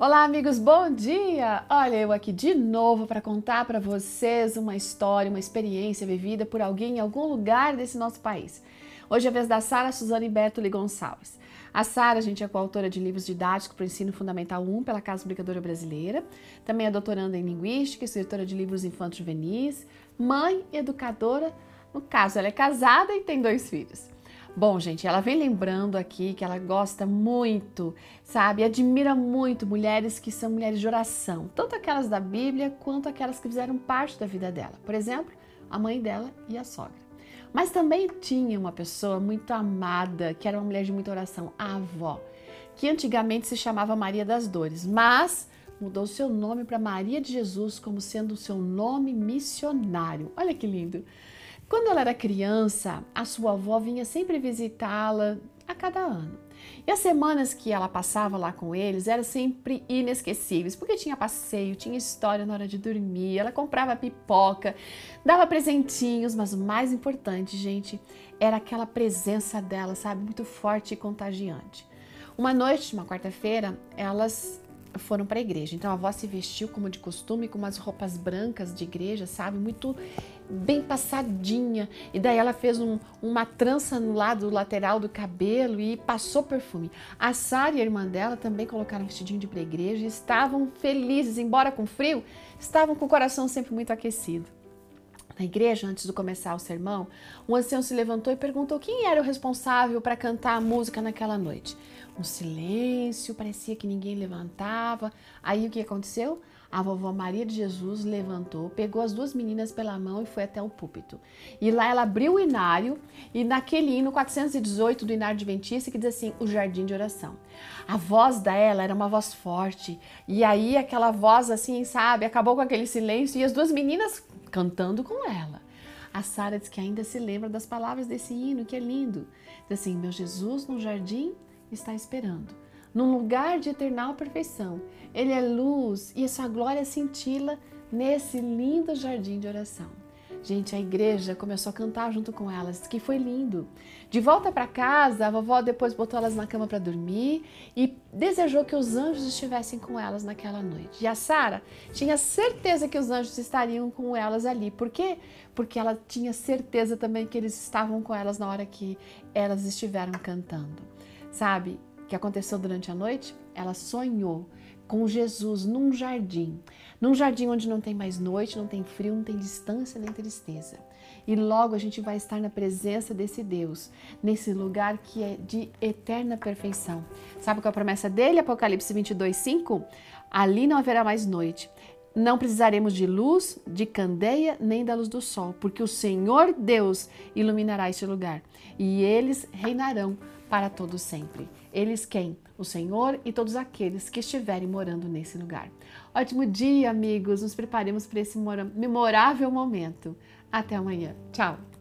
Olá, amigos, bom dia! Olha, eu aqui de novo para contar para vocês uma história, uma experiência vivida por alguém em algum lugar desse nosso país. Hoje é a vez da Sara Suzane Bertoli Gonçalves. A Sara, gente, é coautora de livros didáticos para o ensino fundamental 1 pela Casa Publicadora Brasileira. Também é doutoranda em Linguística, escritora de livros infantos juvenis, mãe educadora. No caso, ela é casada e tem dois filhos. Bom, gente, ela vem lembrando aqui que ela gosta muito, sabe, admira muito mulheres que são mulheres de oração, tanto aquelas da Bíblia quanto aquelas que fizeram parte da vida dela. Por exemplo, a mãe dela e a sogra. Mas também tinha uma pessoa muito amada, que era uma mulher de muita oração, a avó, que antigamente se chamava Maria das Dores, mas mudou seu nome para Maria de Jesus como sendo o seu nome missionário. Olha que lindo! Quando ela era criança, a sua avó vinha sempre visitá-la a cada ano. E as semanas que ela passava lá com eles eram sempre inesquecíveis, porque tinha passeio, tinha história na hora de dormir, ela comprava pipoca, dava presentinhos, mas o mais importante, gente, era aquela presença dela, sabe, muito forte e contagiante. Uma noite, uma quarta-feira, elas foram para a igreja. Então a avó se vestiu como de costume, com umas roupas brancas de igreja, sabe? Muito bem passadinha. E daí ela fez um, uma trança no lado lateral do cabelo e passou perfume. A Sara e a irmã dela também colocaram um vestidinho de para igreja e estavam felizes, embora com frio, estavam com o coração sempre muito aquecido. Na igreja, antes de começar o sermão, um ancião se levantou e perguntou quem era o responsável para cantar a música naquela noite. Um silêncio, parecia que ninguém levantava. Aí o que aconteceu? A vovó Maria de Jesus levantou, pegou as duas meninas pela mão e foi até o púlpito. E lá ela abriu o inário e naquele hino 418 do inário adventista que diz assim, o jardim de oração. A voz dela era uma voz forte e aí aquela voz assim, sabe, acabou com aquele silêncio e as duas meninas cantando com ela. A Sara diz que ainda se lembra das palavras desse hino, que é lindo. Diz assim, meu Jesus no jardim está esperando, num lugar de eternal perfeição. Ele é luz e a sua glória cintila nesse lindo jardim de oração. Gente, a igreja começou a cantar junto com elas, que foi lindo. De volta para casa, a vovó depois botou elas na cama para dormir e desejou que os anjos estivessem com elas naquela noite. E a Sara tinha certeza que os anjos estariam com elas ali. Por quê? Porque ela tinha certeza também que eles estavam com elas na hora que elas estiveram cantando. Sabe o que aconteceu durante a noite? Ela sonhou com Jesus num jardim, num jardim onde não tem mais noite, não tem frio, não tem distância nem tristeza. E logo a gente vai estar na presença desse Deus, nesse lugar que é de eterna perfeição. Sabe qual é a promessa dele? Apocalipse 22, 5? Ali não haverá mais noite. Não precisaremos de luz, de candeia, nem da luz do sol, porque o Senhor Deus iluminará este lugar e eles reinarão para todo sempre. Eles quem? O Senhor e todos aqueles que estiverem morando nesse lugar. Ótimo dia, amigos. Nos preparemos para esse memorável momento. Até amanhã. Tchau.